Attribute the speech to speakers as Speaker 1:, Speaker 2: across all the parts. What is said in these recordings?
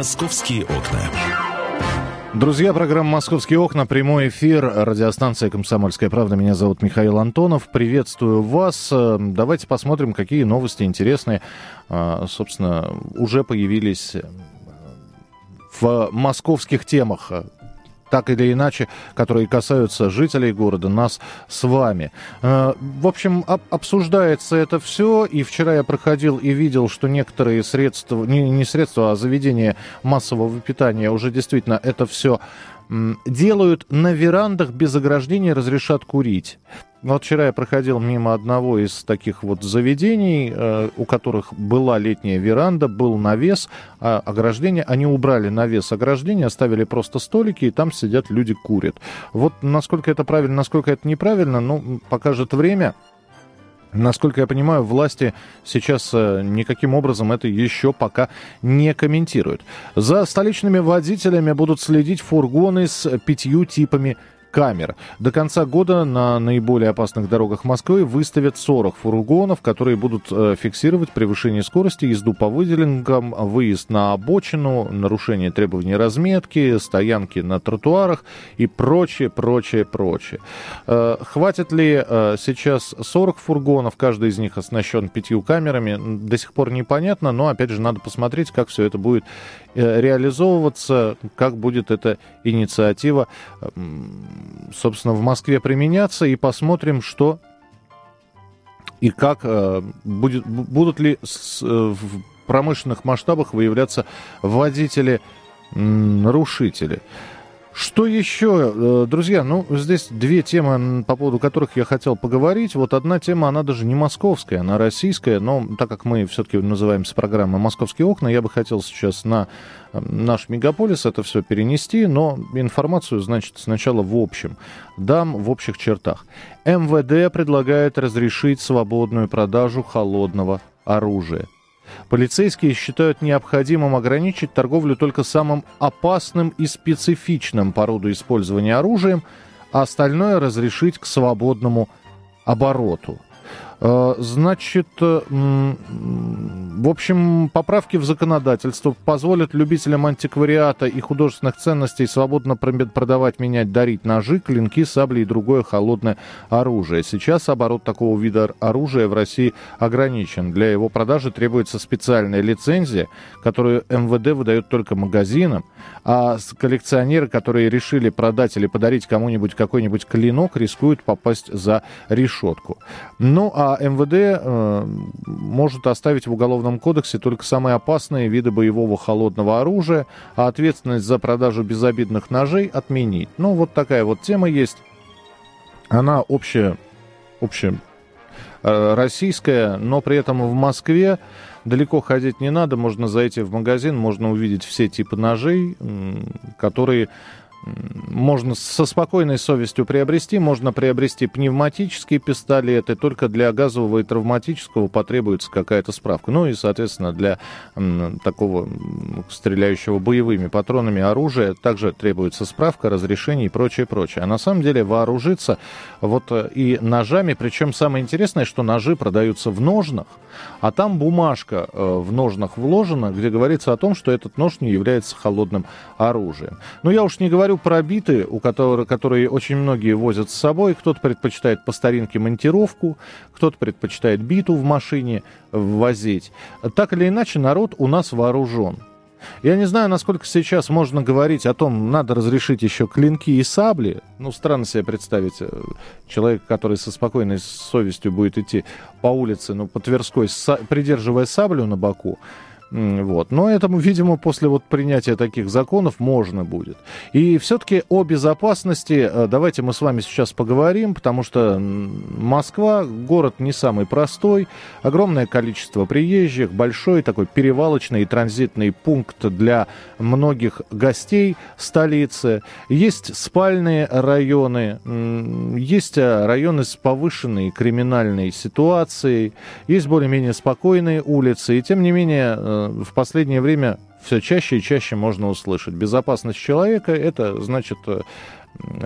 Speaker 1: «Московские окна».
Speaker 2: Друзья, программа «Московские окна», прямой эфир, радиостанция «Комсомольская правда». Меня зовут Михаил Антонов. Приветствую вас. Давайте посмотрим, какие новости интересные, а, собственно, уже появились в московских темах так или иначе, которые касаются жителей города, нас с вами. Э, в общем, обсуждается это все, и вчера я проходил и видел, что некоторые средства, не, не средства, а заведения массового питания уже действительно это все делают на верандах без ограждения, разрешат курить. Вот вчера я проходил мимо одного из таких вот заведений, э, у которых была летняя веранда, был навес, а ограждение. Они убрали навес ограждения, оставили просто столики, и там сидят люди курят. Вот насколько это правильно, насколько это неправильно, ну, покажет время. Насколько я понимаю, власти сейчас э, никаким образом это еще пока не комментируют. За столичными водителями будут следить фургоны с пятью типами камер. До конца года на наиболее опасных дорогах Москвы выставят 40 фургонов, которые будут э, фиксировать превышение скорости, езду по выделенкам, выезд на обочину, нарушение требований разметки, стоянки на тротуарах и прочее, прочее, прочее. Э, хватит ли э, сейчас 40 фургонов, каждый из них оснащен пятью камерами, до сих пор непонятно, но опять же надо посмотреть, как все это будет реализовываться, как будет эта инициатива собственно, в Москве применяться, и посмотрим, что и как э, будет, будут ли э, в промышленных масштабах выявляться водители-нарушители. Что еще, э, друзья? Ну, здесь две темы, по поводу которых я хотел поговорить. Вот одна тема, она даже не московская, она российская, но так как мы все-таки называемся программой «Московские окна», я бы хотел сейчас на наш мегаполис это все перенести, но информацию, значит, сначала в общем. Дам в общих чертах. МВД предлагает разрешить свободную продажу холодного оружия. Полицейские считают необходимым ограничить торговлю только самым опасным и специфичным по роду использования оружием, а остальное разрешить к свободному обороту. Э, значит, э, в общем, поправки в законодательство позволят любителям антиквариата и художественных ценностей свободно продавать, менять, дарить ножи, клинки, сабли и другое холодное оружие. Сейчас оборот такого вида оружия в России ограничен. Для его продажи требуется специальная лицензия, которую МВД выдает только магазинам, а коллекционеры, которые решили продать или подарить кому-нибудь какой-нибудь клинок, рискуют попасть за решетку. Ну, а МВД э, может оставить в Уголовном кодексе только самые опасные виды боевого холодного оружия, а ответственность за продажу безобидных ножей отменить. Ну, вот такая вот тема есть. Она общая, общая э, российская, но при этом в Москве далеко ходить не надо, можно зайти в магазин, можно увидеть все типы ножей, которые можно со спокойной совестью приобрести. Можно приобрести пневматические пистолеты. Только для газового и травматического потребуется какая-то справка. Ну и, соответственно, для такого стреляющего боевыми патронами оружия также требуется справка, разрешение и прочее, прочее. А на самом деле вооружиться вот э, и ножами. Причем самое интересное, что ножи продаются в ножнах, а там бумажка э, в ножнах вложена, где говорится о том, что этот нож не является холодным оружием. Но я уж не говорю про биты, у которых, которые очень многие возят с собой. Кто-то предпочитает по старинке монтировку, кто-то предпочитает биту в машине возить. Так или иначе, народ у нас вооружен. Я не знаю, насколько сейчас можно говорить о том, надо разрешить еще клинки и сабли. Ну, странно себе представить э, человека, который со спокойной совестью будет идти по улице, ну, по Тверской, придерживая саблю на боку. Вот. Но этому, видимо, после вот принятия таких законов можно будет. И все-таки о безопасности э, давайте мы с вами сейчас поговорим, потому что Москва город не самый простой, огромное количество приезжих, большой такой перевалочный и транзитный пункт для многих гостей столицы. Есть спальные районы, есть э, районы с повышенной криминальной ситуацией, есть более-менее спокойные улицы, и тем не менее э, в последнее время все чаще и чаще можно услышать. Безопасность человека – это, значит, э,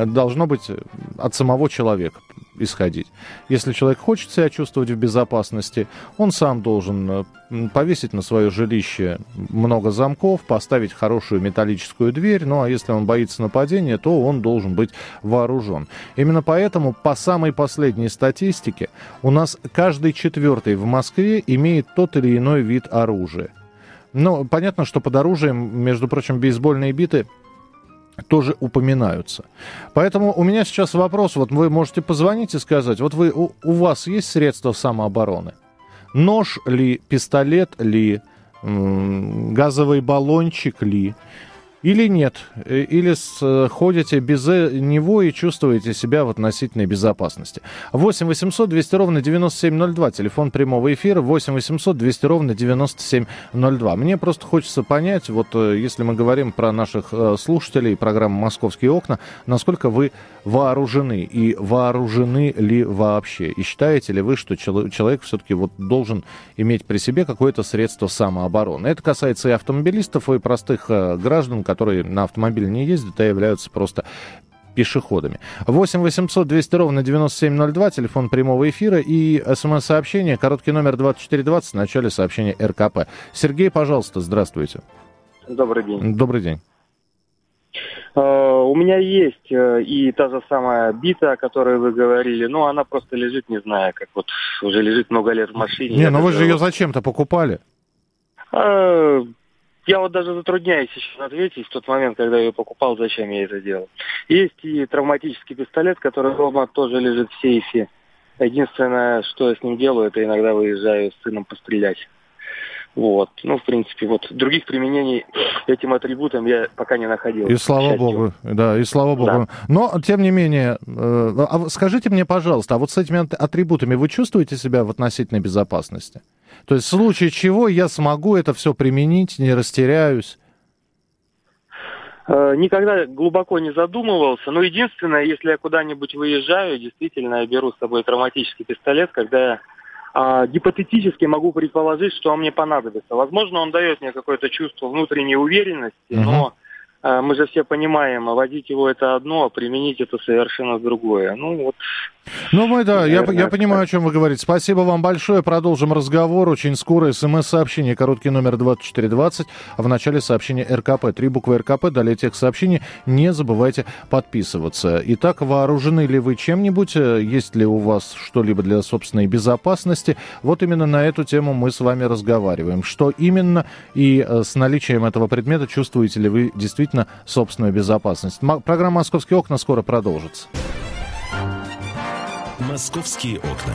Speaker 2: должно быть от самого человека исходить. Если человек хочет себя чувствовать в безопасности, он сам должен э, повесить на свое жилище много замков, поставить хорошую металлическую дверь, ну а если он боится нападения, то он должен быть вооружен. Именно поэтому по самой последней статистике у нас каждый четвертый в Москве имеет тот или иной вид оружия. Ну, понятно, что под оружием, между прочим, бейсбольные биты тоже упоминаются. Поэтому у меня сейчас вопрос, вот вы можете позвонить и сказать, вот вы, у, у вас есть средства самообороны? Нож ли, пистолет ли, газовый баллончик ли? Или нет? Э, или э, ходите без э, него и чувствуете себя в относительной безопасности? 8 800 200 ровно 9702, телефон прямого эфира 8 800 200 ровно 9702. Мне просто хочется понять, вот если мы говорим про наших слушателей программы «Московские окна», насколько вы вооружены и вооружены ли вообще? И считаете ли вы, что человек все-таки вот должен иметь при себе какое-то средство самообороны? Это касается и автомобилистов, и простых граждан, которые на автомобиле не ездят, а являются просто пешеходами. 8 800 200 ровно 9702, телефон прямого эфира и смс-сообщение, короткий номер 2420, в начале сообщения РКП. Сергей, пожалуйста, здравствуйте.
Speaker 1: Добрый день.
Speaker 2: Добрый день.
Speaker 1: Uh, у меня есть uh, и та же самая бита, о которой вы говорили, но она просто лежит, не знаю, как вот уже лежит много лет в машине.
Speaker 2: Не, ну вы же ее зачем-то покупали?
Speaker 1: Я вот даже затрудняюсь сейчас ответить в тот момент, когда я ее покупал, зачем я это делал. Есть и травматический пистолет, который дома тоже лежит в сейфе. Единственное, что я с ним делаю, это иногда выезжаю с сыном пострелять. Вот. Ну, в принципе, вот других применений этим атрибутом я пока не находил.
Speaker 2: И слава богу, да, и слава богу. Да. Но, тем не менее, э, а скажите мне, пожалуйста, а вот с этими атрибутами вы чувствуете себя в относительной безопасности? То есть в случае чего я смогу это все применить, не растеряюсь?
Speaker 1: Э, никогда глубоко не задумывался. Но единственное, если я куда-нибудь выезжаю, действительно, я беру с собой травматический пистолет, когда я а, гипотетически могу предположить, что он мне понадобится. Возможно, он дает мне какое-то чувство внутренней уверенности, uh-huh. но мы же все понимаем, водить его это одно, а применить это совершенно другое. Ну вот.
Speaker 2: Ну мы да, я, я понимаю, о чем вы говорите. Спасибо вам большое. Продолжим разговор. Очень скоро смс-сообщение, короткий номер 2420, а в начале сообщения РКП. Три буквы РКП, далее тех сообщений. Не забывайте подписываться. Итак, вооружены ли вы чем-нибудь? Есть ли у вас что-либо для собственной безопасности? Вот именно на эту тему мы с вами разговариваем. Что именно и э, с наличием этого предмета чувствуете ли вы действительно действительно собственную безопасность. Программа «Московские окна» скоро продолжится.
Speaker 3: «Московские окна».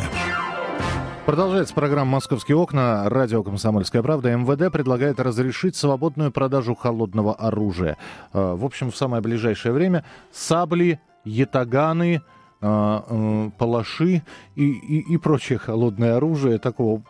Speaker 2: Продолжается программа «Московские окна». Радио «Комсомольская правда». МВД предлагает разрешить свободную продажу холодного оружия. Э, в общем, в самое ближайшее время сабли, ятаганы, э, э, палаши и, и, и прочее холодное оружие такого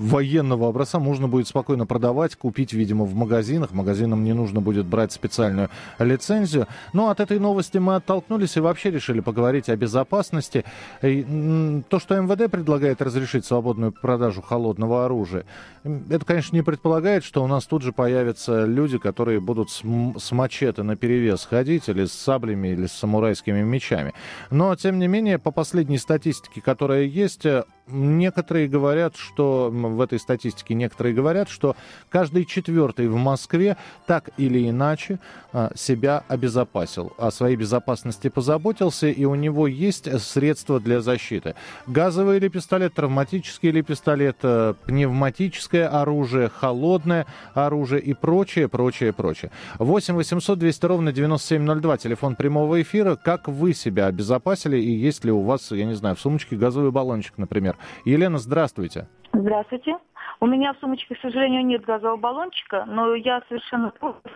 Speaker 2: военного образца можно будет спокойно продавать, купить, видимо, в магазинах. Магазинам не нужно будет брать специальную лицензию. Но от этой новости мы оттолкнулись и вообще решили поговорить о безопасности. И то, что МВД предлагает разрешить свободную продажу холодного оружия, это, конечно, не предполагает, что у нас тут же появятся люди, которые будут с, с мачете на перевес ходить или с саблями, или с самурайскими мечами. Но, тем не менее, по последней статистике, которая есть, некоторые говорят, что в этой статистике некоторые говорят, что каждый четвертый в Москве так или иначе а, себя обезопасил, о своей безопасности позаботился, и у него есть средства для защиты. Газовый или пистолет, травматический или пистолет, э, пневматическое оружие, холодное оружие и прочее, прочее, прочее. 8 800 200 ровно 9702, телефон прямого эфира. Как вы себя обезопасили и есть ли у вас, я не знаю, в сумочке газовый баллончик, например? Елена, здравствуйте.
Speaker 4: Здравствуйте. У меня в сумочке, к сожалению, нет газового баллончика, но я совершенно против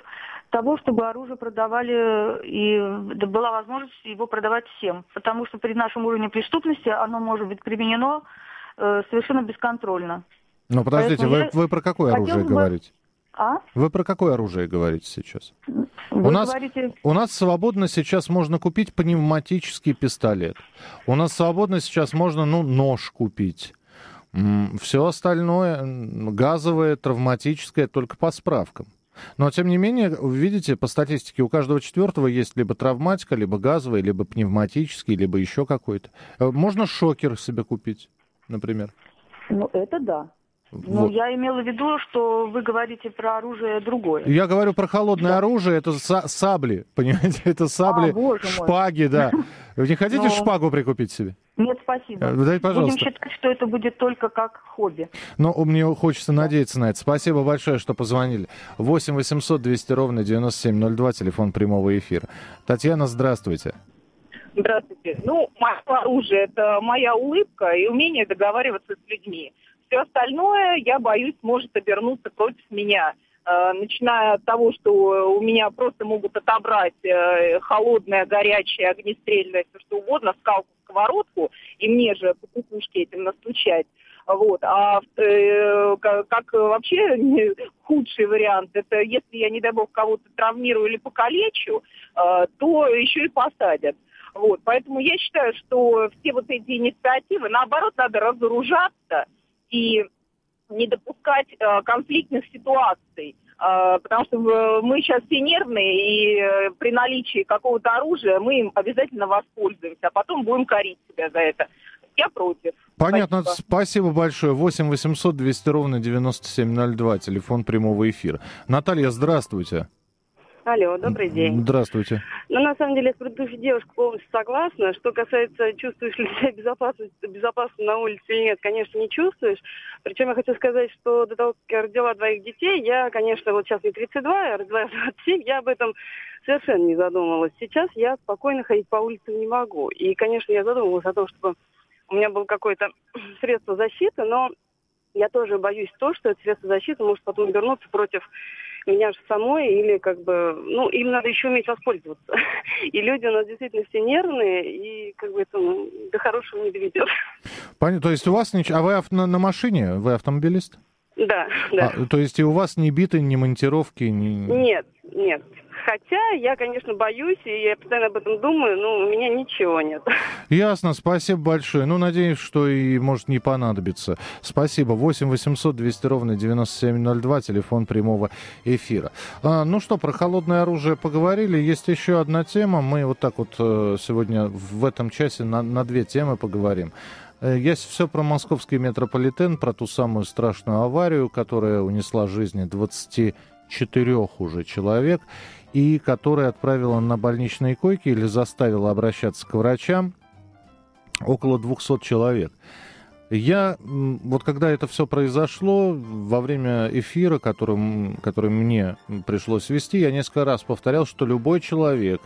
Speaker 4: того, чтобы оружие продавали и была возможность его продавать всем. Потому что при нашем уровне преступности оно может быть применено э, совершенно бесконтрольно.
Speaker 2: Ну, подождите, вы, я... вы про какое оружие бы... говорите? А? Вы про какое оружие говорите сейчас?
Speaker 4: Вы у, нас, говорите...
Speaker 2: у нас свободно сейчас можно купить пневматический пистолет. У нас свободно сейчас можно, ну, нож купить. Все остальное газовое, травматическое, только по справкам. Но, тем не менее, видите, по статистике у каждого четвертого есть либо травматика, либо газовый, либо пневматический, либо еще какой-то. Э, можно шокер себе купить, например.
Speaker 4: Ну, это да. Ну, вот. я имела в виду, что вы говорите про оружие другое.
Speaker 2: Я говорю про холодное да. оружие, это сабли, понимаете, это сабли, а, шпаги, да. Вы не хотите Но... Ну. шпагу прикупить себе?
Speaker 4: Нет, спасибо.
Speaker 2: Э, дай, пожалуйста.
Speaker 4: Будем считать, что это будет только как хобби.
Speaker 2: Ну, мне хочется надеяться на это. Спасибо большое, что позвонили. 8 800 200 ровно 9702, телефон прямого эфира. Татьяна, здравствуйте.
Speaker 3: Здравствуйте. Ну, мое оружие – это моя улыбка и умение договариваться с людьми. Все остальное, я боюсь, может обернуться против меня. Э, начиная от того, что у меня просто могут отобрать э, холодное, горячее, огнестрельное, все что угодно, скалку, сковородку, и мне же по кукушке этим настучать. Вот. А э, как вообще худший вариант, это если я, не дай бог, кого-то травмирую или покалечу, э, то еще и посадят. Вот. Поэтому я считаю, что все вот эти инициативы, наоборот, надо разоружаться и не допускать э, конфликтных ситуаций. Э, потому что мы сейчас все нервные, и э, при наличии какого-то оружия мы им обязательно воспользуемся, а потом будем корить себя за это. Я против.
Speaker 2: Понятно, спасибо, спасибо большое. 8 800 200 ровно 9702, телефон прямого эфира. Наталья, здравствуйте.
Speaker 5: Алло, добрый день.
Speaker 2: Здравствуйте.
Speaker 5: Ну, на самом деле, с предыдущей девушкой полностью согласна. Что касается, чувствуешь ли себя безопасно, безопасно на улице или нет, конечно, не чувствуешь. Причем я хочу сказать, что до того, как я родила двоих детей, я, конечно, вот сейчас мне 32, я родила 27, я об этом совершенно не задумывалась. Сейчас я спокойно ходить по улице не могу. И, конечно, я задумывалась о том, чтобы у меня было какое-то средство защиты, но я тоже боюсь то, что это средство защиты может потом вернуться против меня же самой, или как бы, ну, им надо еще уметь воспользоваться. И люди у нас действительно все нервные, и как бы это ну, до хорошего не доведет.
Speaker 2: Понятно. То есть у вас ничего... А вы на, на машине? Вы автомобилист?
Speaker 5: Да, да.
Speaker 2: А, то есть и у вас ни биты, ни монтировки, ни...
Speaker 5: Нет, нет. Хотя я, конечно, боюсь, и я постоянно об этом думаю, но у меня ничего нет.
Speaker 2: Ясно, спасибо большое. Ну, надеюсь, что и может не понадобится. Спасибо. 8 800 200 ровно 9702, телефон прямого эфира. А, ну что, про холодное оружие поговорили. Есть еще одна тема. Мы вот так вот э, сегодня в этом часе на, на две темы поговорим. Э, есть все про московский метрополитен, про ту самую страшную аварию, которая унесла жизни 24 уже человек и которая отправила на больничные койки или заставила обращаться к врачам около 200 человек. Я, вот когда это все произошло, во время эфира, который, который мне пришлось вести, я несколько раз повторял, что любой человек,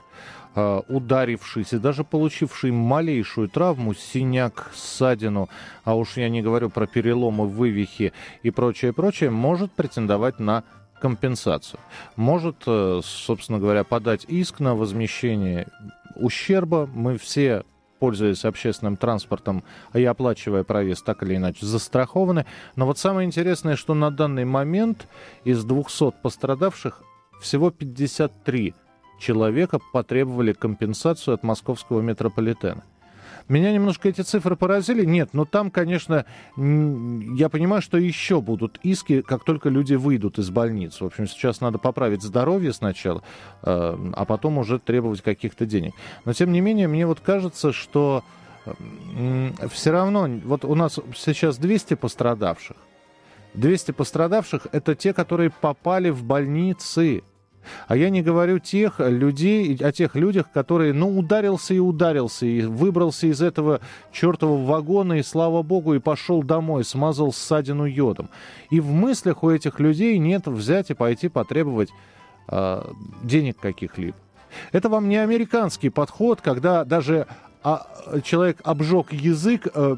Speaker 2: а, ударившийся, даже получивший малейшую травму, синяк, ссадину, а уж я не говорю про переломы, вывихи и прочее, прочее, может претендовать на компенсацию. Может, э, собственно говоря, подать иск на возмещение ущерба. Мы все пользуясь общественным транспортом и оплачивая проезд, так или иначе застрахованы. Но вот самое интересное, что на данный момент из 200 пострадавших всего 53 человека потребовали компенсацию от московского метрополитена. Меня немножко эти цифры поразили. Нет, но там, конечно, я понимаю, что еще будут иски, как только люди выйдут из больниц. В общем, сейчас надо поправить здоровье сначала, э, а потом уже требовать каких-то денег. Но, тем не менее, мне вот кажется, что все равно, вот у нас сейчас 200 пострадавших. 200 пострадавших – это те, которые попали в больницы. А я не говорю тех людей, о тех людях, которые, ну, ударился и ударился, и выбрался из этого чертового вагона, и, слава богу, и пошел домой, смазал ссадину йодом. И в мыслях у этих людей нет взять и пойти потребовать э, денег каких-либо. Это вам не американский подход, когда даже а человек обжег язык, э,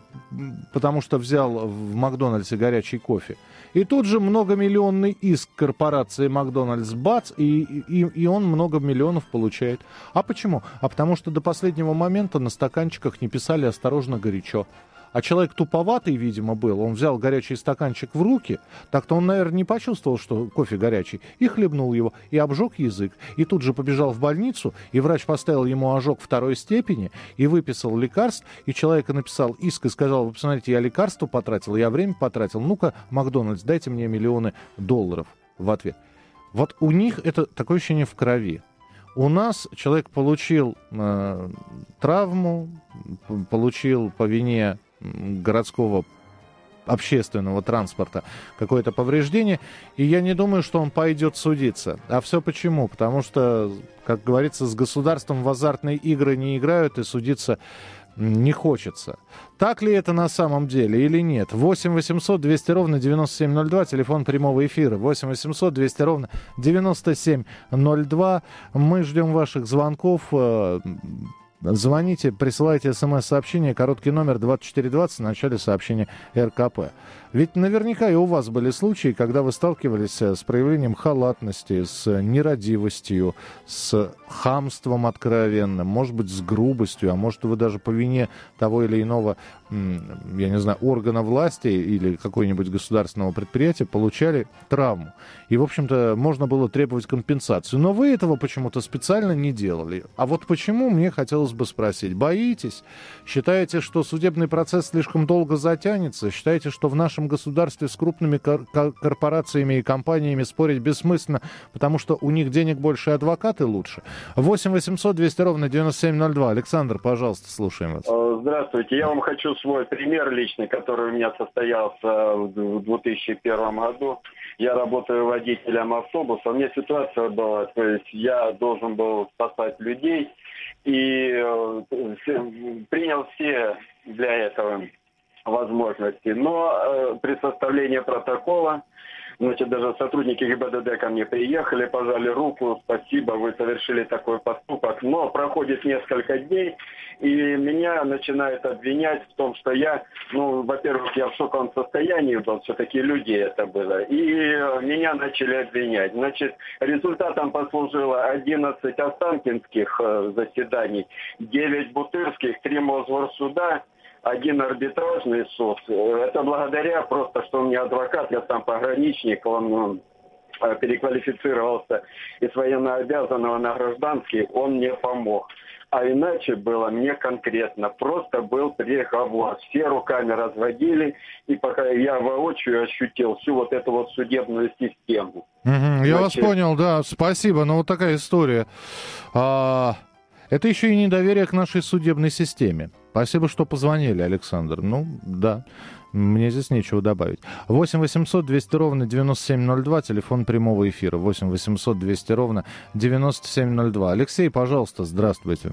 Speaker 2: потому что взял в Макдональдсе горячий кофе. И тут же многомиллионный иск корпорации Макдональдс бац, и, и, и он много миллионов получает. А почему? А потому что до последнего момента на стаканчиках не писали «осторожно, горячо». А человек туповатый, видимо, был. Он взял горячий стаканчик в руки. Так-то он, наверное, не почувствовал, что кофе горячий. И хлебнул его, и обжег язык. И тут же побежал в больницу, и врач поставил ему ожог второй степени, и выписал лекарств. И человека написал иск и сказал, вы посмотрите, я лекарство потратил, я время потратил. Ну-ка, Макдональдс, дайте мне миллионы долларов в ответ. Вот у них это такое ощущение в крови. У нас человек получил э, травму, получил по вине городского общественного транспорта какое-то повреждение, и я не думаю, что он пойдет судиться. А все почему? Потому что, как говорится, с государством в азартные игры не играют, и судиться не хочется. Так ли это на самом деле или нет? 8 800 200 ровно 9702, телефон прямого эфира. 8 800 200 ровно 9702. Мы ждем ваших звонков. Звоните, присылайте смс-сообщение, короткий номер 2420 в начале сообщения РКП. Ведь наверняка и у вас были случаи, когда вы сталкивались э, с проявлением халатности, с нерадивостью, с хамством откровенным, может быть, с грубостью, а может, вы даже по вине того или иного, я не знаю, органа власти или какого-нибудь государственного предприятия получали травму. И, в общем-то, можно было требовать компенсацию. Но вы этого почему-то специально не делали. А вот почему, мне хотелось бы спросить. Боитесь? Считаете, что судебный процесс слишком долго затянется? Считаете, что в нашем нашем государстве с крупными кор- корпорациями и компаниями спорить бессмысленно, потому что у них денег больше, адвокаты лучше. 8 800 200 ровно 9702. Александр, пожалуйста, слушаем вас.
Speaker 6: Э, здравствуйте. Я вам хочу свой пример личный, который у меня состоялся в 2001 году. Я работаю водителем автобуса. У меня ситуация была, то есть я должен был спасать людей и э, принял все для этого возможности. Но э, при составлении протокола, значит, даже сотрудники ГИБДД ко мне приехали, пожали руку, спасибо, вы совершили такой поступок. Но проходит несколько дней, и меня начинают обвинять в том, что я, ну, во-первых, я в шоковом состоянии был, все-таки люди это было, и меня начали обвинять. Значит, результатом послужило 11 останкинских э, заседаний, 9 бутырских, 3 Мосгорсуда, один арбитражный суд. Это благодаря просто, что у меня адвокат, я сам пограничник, он э, переквалифицировался из военнообязанного на гражданский, он мне помог. А иначе было мне конкретно. Просто был приговор. Все руками разводили, и пока я воочию ощутил всю вот эту вот судебную систему.
Speaker 2: Угу, я вас понял, да, спасибо. Ну, вот такая история. А, это еще и недоверие к нашей судебной системе. Спасибо, что позвонили, Александр. Ну, да, мне здесь нечего добавить. 8 800 200 ровно 9702, телефон прямого эфира. 8 800 200 ровно 9702. Алексей, пожалуйста, здравствуйте.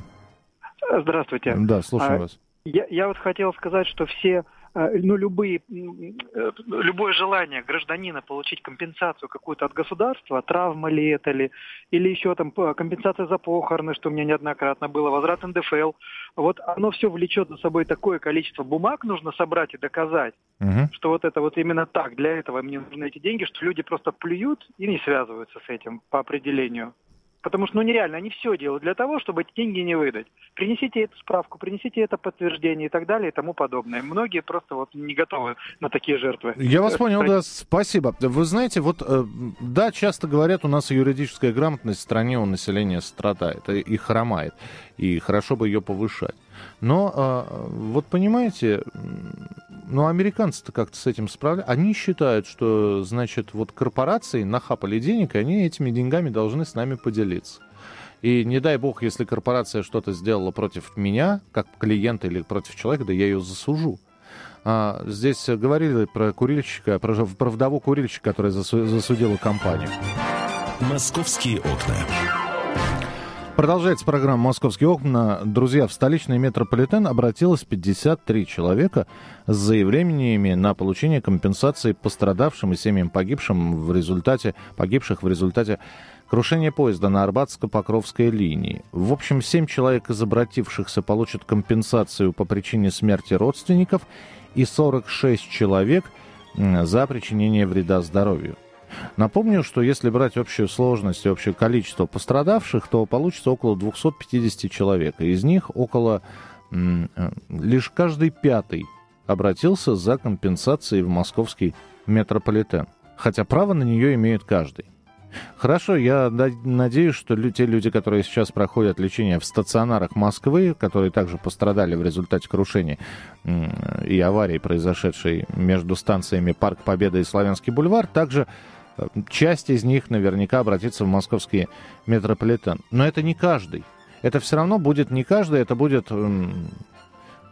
Speaker 7: Здравствуйте.
Speaker 2: Да, слушаю а, вас.
Speaker 7: Я, я вот хотел сказать, что все ну, любые, э, любое желание гражданина получить компенсацию какую-то от государства, травма ли это ли, или еще там компенсация за похороны, что у меня неоднократно было, возврат НДФЛ, вот оно все влечет за собой такое количество бумаг, нужно собрать и доказать, угу. что вот это вот именно так, для этого мне нужны эти деньги, что люди просто плюют и не связываются с этим по определению. Потому что, ну, нереально, они все делают для того, чтобы эти деньги не выдать. Принесите эту справку, принесите это подтверждение и так далее и тому подобное. Многие просто вот не готовы на такие жертвы.
Speaker 2: Я вас понял, да, спасибо. Вы знаете, вот, э, да, часто говорят, у нас юридическая грамотность в стране у населения страдает и хромает, и хорошо бы ее повышать. Но а, вот понимаете, ну американцы-то как-то с этим справляются. Они считают, что, значит, вот корпорации нахапали денег, и они этими деньгами должны с нами поделиться. И не дай бог, если корпорация что-то сделала против меня, как клиента или против человека, да я ее засужу. А, здесь говорили про курильщика, про, про вдову курильщика, которая засудила компанию.
Speaker 8: Московские окна.
Speaker 2: Продолжается программа «Московские окна». Друзья, в столичный метрополитен обратилось 53 человека с заявлениями на получение компенсации пострадавшим и семьям погибшим в результате, погибших в результате крушения поезда на Арбатско-Покровской линии. В общем, 7 человек из обратившихся получат компенсацию по причине смерти родственников и 46 человек за причинение вреда здоровью. Напомню, что если брать общую сложность и общее количество пострадавших, то получится около 250 человек. Из них около э, лишь каждый пятый обратился за компенсацией в московский метрополитен. Хотя право на нее имеет каждый. Хорошо, я надеюсь, что те люди, которые сейчас проходят лечение в стационарах Москвы, которые также пострадали в результате крушения и аварии, произошедшей между станциями Парк Победы и Славянский бульвар, также Часть из них наверняка обратится в московский метрополитен. Но это не каждый. Это все равно будет не каждый, это будет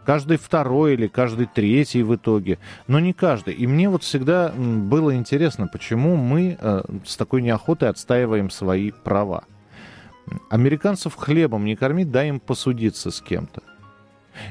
Speaker 2: каждый второй или каждый третий в итоге, но не каждый. И мне вот всегда было интересно, почему мы э, с такой неохотой отстаиваем свои права. Американцев хлебом не кормить, дай им посудиться с кем-то.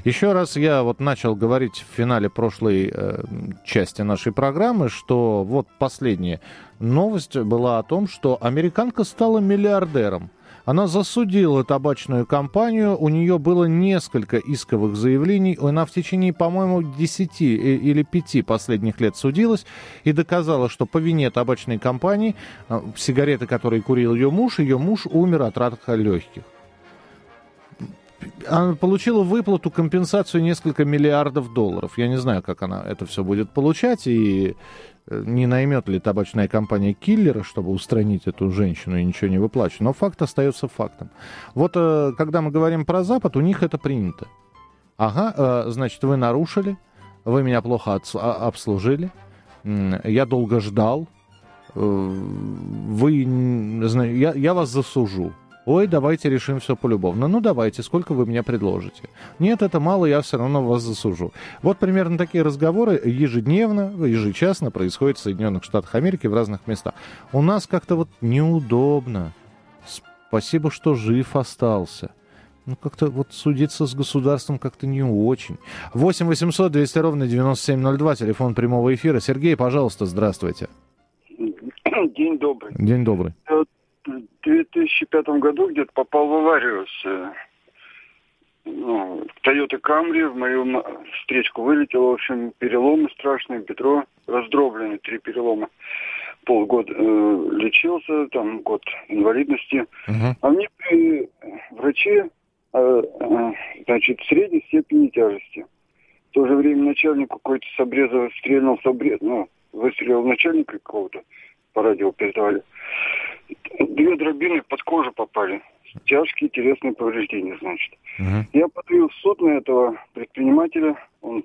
Speaker 2: Еще раз я вот начал говорить в финале прошлой э, части нашей программы, что вот последняя новость была о том, что американка стала миллиардером. Она засудила табачную компанию, у нее было несколько исковых заявлений, она в течение, по-моему, 10 или 5 последних лет судилась и доказала, что по вине табачной компании э, сигареты, которые курил ее муж, ее муж умер от рака легких получила выплату, компенсацию несколько миллиардов долларов. Я не знаю, как она это все будет получать, и э, не наймет ли табачная компания киллера, чтобы устранить эту женщину и ничего не выплачивать. Но факт остается фактом. Вот э, когда мы говорим про Запад, у них это принято. Ага, э, значит, вы нарушили, вы меня плохо а, обслужили, я долго ждал, вы, я, я вас засужу. Ой, давайте решим все полюбовно. Ну, давайте, сколько вы мне предложите? Нет, это мало, я все равно вас засужу. Вот примерно такие разговоры ежедневно, ежечасно происходят в Соединенных Штатах Америки в разных местах. У нас как-то вот неудобно. Спасибо, что жив остался. Ну, как-то вот судиться с государством как-то не очень. 8 800 200 ровно 9702, телефон прямого эфира. Сергей, пожалуйста, здравствуйте.
Speaker 9: День добрый.
Speaker 2: День добрый.
Speaker 9: Э, в 2005 году где-то попал в аварию с э, ну, Toyota Camry, в мою встречку вылетело, в общем, переломы страшные, бедро раздроблены, три перелома. Полгода э, лечился, там год инвалидности. Uh-huh. А мне при враче, э, э, значит, средней степени тяжести. В то же время начальник какой-то с обреза стрельнул с обрез, ну, выстрелил начальника какого-то, по радио передавали. Две дробины под кожу попали. Тяжкие телесные повреждения, значит. Uh-huh. Я подаю в суд на этого предпринимателя. Он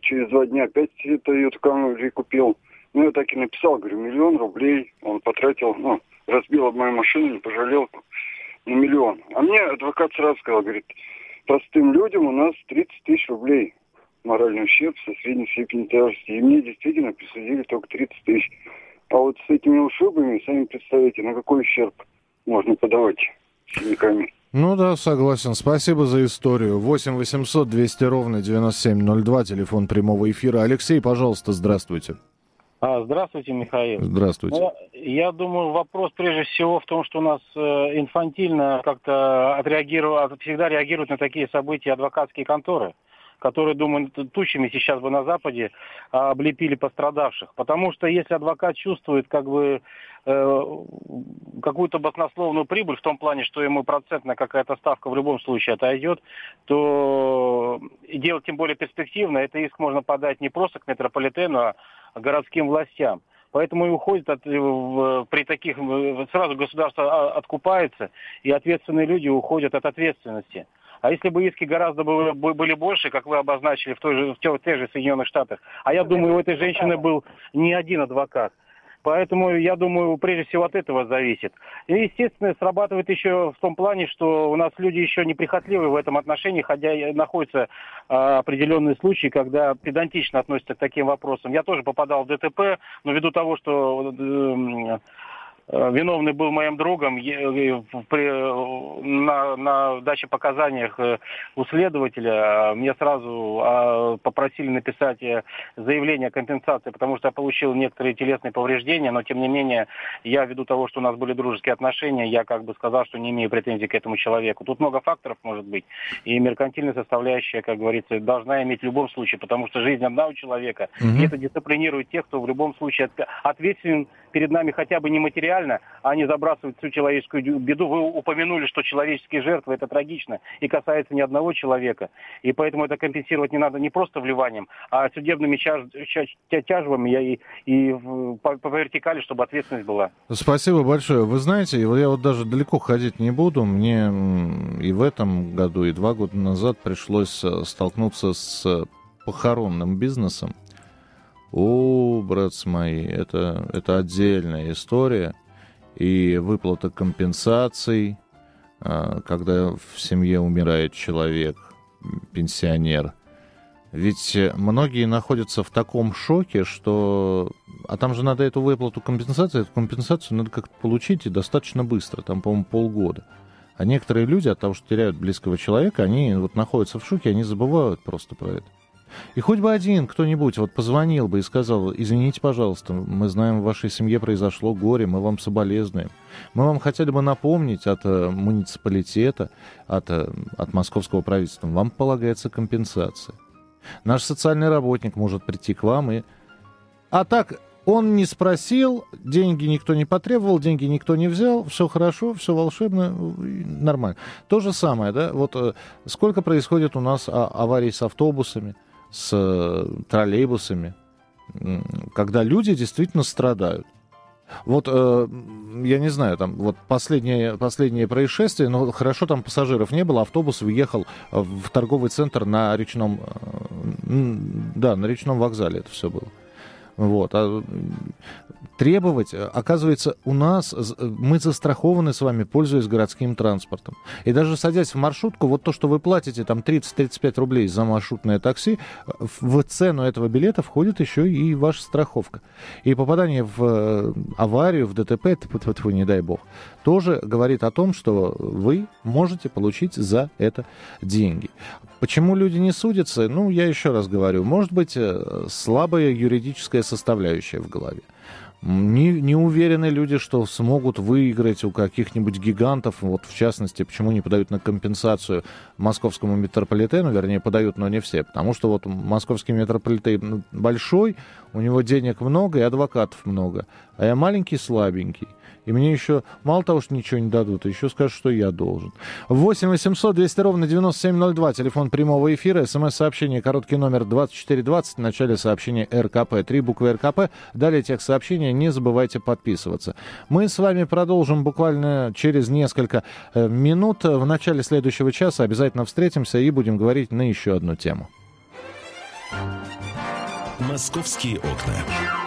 Speaker 9: через два дня опять Toyota Camry купил. Ну, я так и написал, говорю, миллион рублей он потратил, ну, разбил об мою машину, не пожалел на миллион. А мне адвокат сразу сказал, говорит, простым людям у нас 30 тысяч рублей моральный ущерб со средней степенью тяжести. И мне действительно присудили только 30 тысяч. А вот с этими ушибами, сами представляете, на какой ущерб можно подавать синяками.
Speaker 2: Ну да, согласен. Спасибо за историю. 8 800 200 ровно 9702, телефон прямого эфира. Алексей, пожалуйста, здравствуйте.
Speaker 10: А, здравствуйте, Михаил.
Speaker 2: Здравствуйте.
Speaker 10: Ну, я думаю, вопрос прежде всего в том, что у нас э, инфантильно как-то отреагируют, всегда реагируют на такие события адвокатские конторы которые, думаю, тучами сейчас бы на Западе а, облепили пострадавших. Потому что если адвокат чувствует как бы э, какую-то баснословную прибыль в том плане, что ему процентная какая-то ставка в любом случае отойдет, то делать тем более перспективно, это иск можно подать не просто к метрополитену, а городским властям. Поэтому и уходит от, в, при таких, сразу государство откупается, и ответственные люди уходят от ответственности. А если бы иски гораздо были больше, как вы обозначили в, той же, в тех же Соединенных Штатах, а я думаю, у этой женщины был не один адвокат. Поэтому, я думаю, прежде всего от этого зависит. И, естественно, срабатывает еще в том плане, что у нас люди еще неприхотливы в этом отношении, хотя находятся а, определенные случаи, когда педантично относятся к таким вопросам. Я тоже попадал в ДТП, но ввиду того, что э, Э, виновный был моим другом на, на даче показаниях э, у следователя. Мне сразу а, попросили написать э, заявление о компенсации, потому что я получил некоторые телесные повреждения, но тем не менее я ввиду того, что у нас были дружеские отношения, я как бы сказал, что не имею претензий к этому человеку. Тут много факторов может быть, и меркантильная составляющая, как говорится, должна иметь в любом случае, потому что жизнь одна у человека, угу. и это дисциплинирует тех, кто в любом случае ответственен перед нами хотя бы не материально, а не забрасывать всю человеческую беду. Вы упомянули, что человеческие жертвы это трагично и касается не одного человека. И поэтому это компенсировать не надо не просто вливанием, а судебными чаж... тяжбами и, и по, по вертикали, чтобы ответственность была.
Speaker 2: Спасибо большое. Вы знаете, я вот даже далеко ходить не буду. Мне и в этом году, и два года назад пришлось э, столкнуться с похоронным бизнесом О, братцы мои, это, это отдельная история. И выплата компенсаций, а, когда в семье умирает человек, пенсионер. Ведь многие находятся в таком шоке, что... А там же надо эту выплату компенсации, эту компенсацию надо как-то получить и достаточно быстро, там, по-моему, полгода. А некоторые люди от того, что теряют близкого человека, они вот находятся в шоке, они забывают просто про это. И хоть бы один кто-нибудь вот позвонил бы и сказал, извините, пожалуйста, мы знаем, в вашей семье произошло горе, мы вам соболезнуем. Мы вам хотели бы напомнить от э, муниципалитета, от, э, от московского правительства, вам полагается компенсация. Наш социальный работник может прийти к вам и... А так, он не спросил, деньги никто не потребовал, деньги никто не взял, все хорошо, все волшебно, нормально. То же самое, да, вот э, сколько происходит у нас а, аварий с автобусами, с э, троллейбусами, когда люди действительно страдают. Вот, э, я не знаю, там, вот последнее, последнее происшествие, но хорошо, там пассажиров не было, автобус въехал в торговый центр на речном, э, да, на речном вокзале это все было. Вот. А требовать, э, оказывается, у нас, э, мы застрахованы с вами, пользуясь городским транспортом. И даже садясь в маршрутку, вот то, что вы платите там 30-35 рублей за маршрутное такси, э, в цену этого билета входит еще и ваша страховка. И попадание в аварию, в ДТП, тьфу, не дай бог, тоже говорит о том, что вы можете получить за это деньги. Почему люди не судятся? Ну, я еще раз говорю, может быть, слабая юридическая составляющая в голове. Не, не уверены люди, что смогут выиграть у каких-нибудь гигантов, вот в частности, почему не подают на компенсацию московскому метрополитену, вернее, подают, но не все, потому что вот московский метрополитен большой, у него денег много и адвокатов много, а я маленький, слабенький. И мне еще мало того, что ничего не дадут, еще скажут, что я должен. 8 800 200 ровно 9702, телефон прямого эфира, смс-сообщение, короткий номер 2420, в начале сообщения РКП, три буквы РКП. Далее тех сообщения не забывайте подписываться. Мы с вами продолжим буквально через несколько э, минут. В начале следующего часа обязательно встретимся и будем говорить на еще одну тему.
Speaker 8: «Московские окна».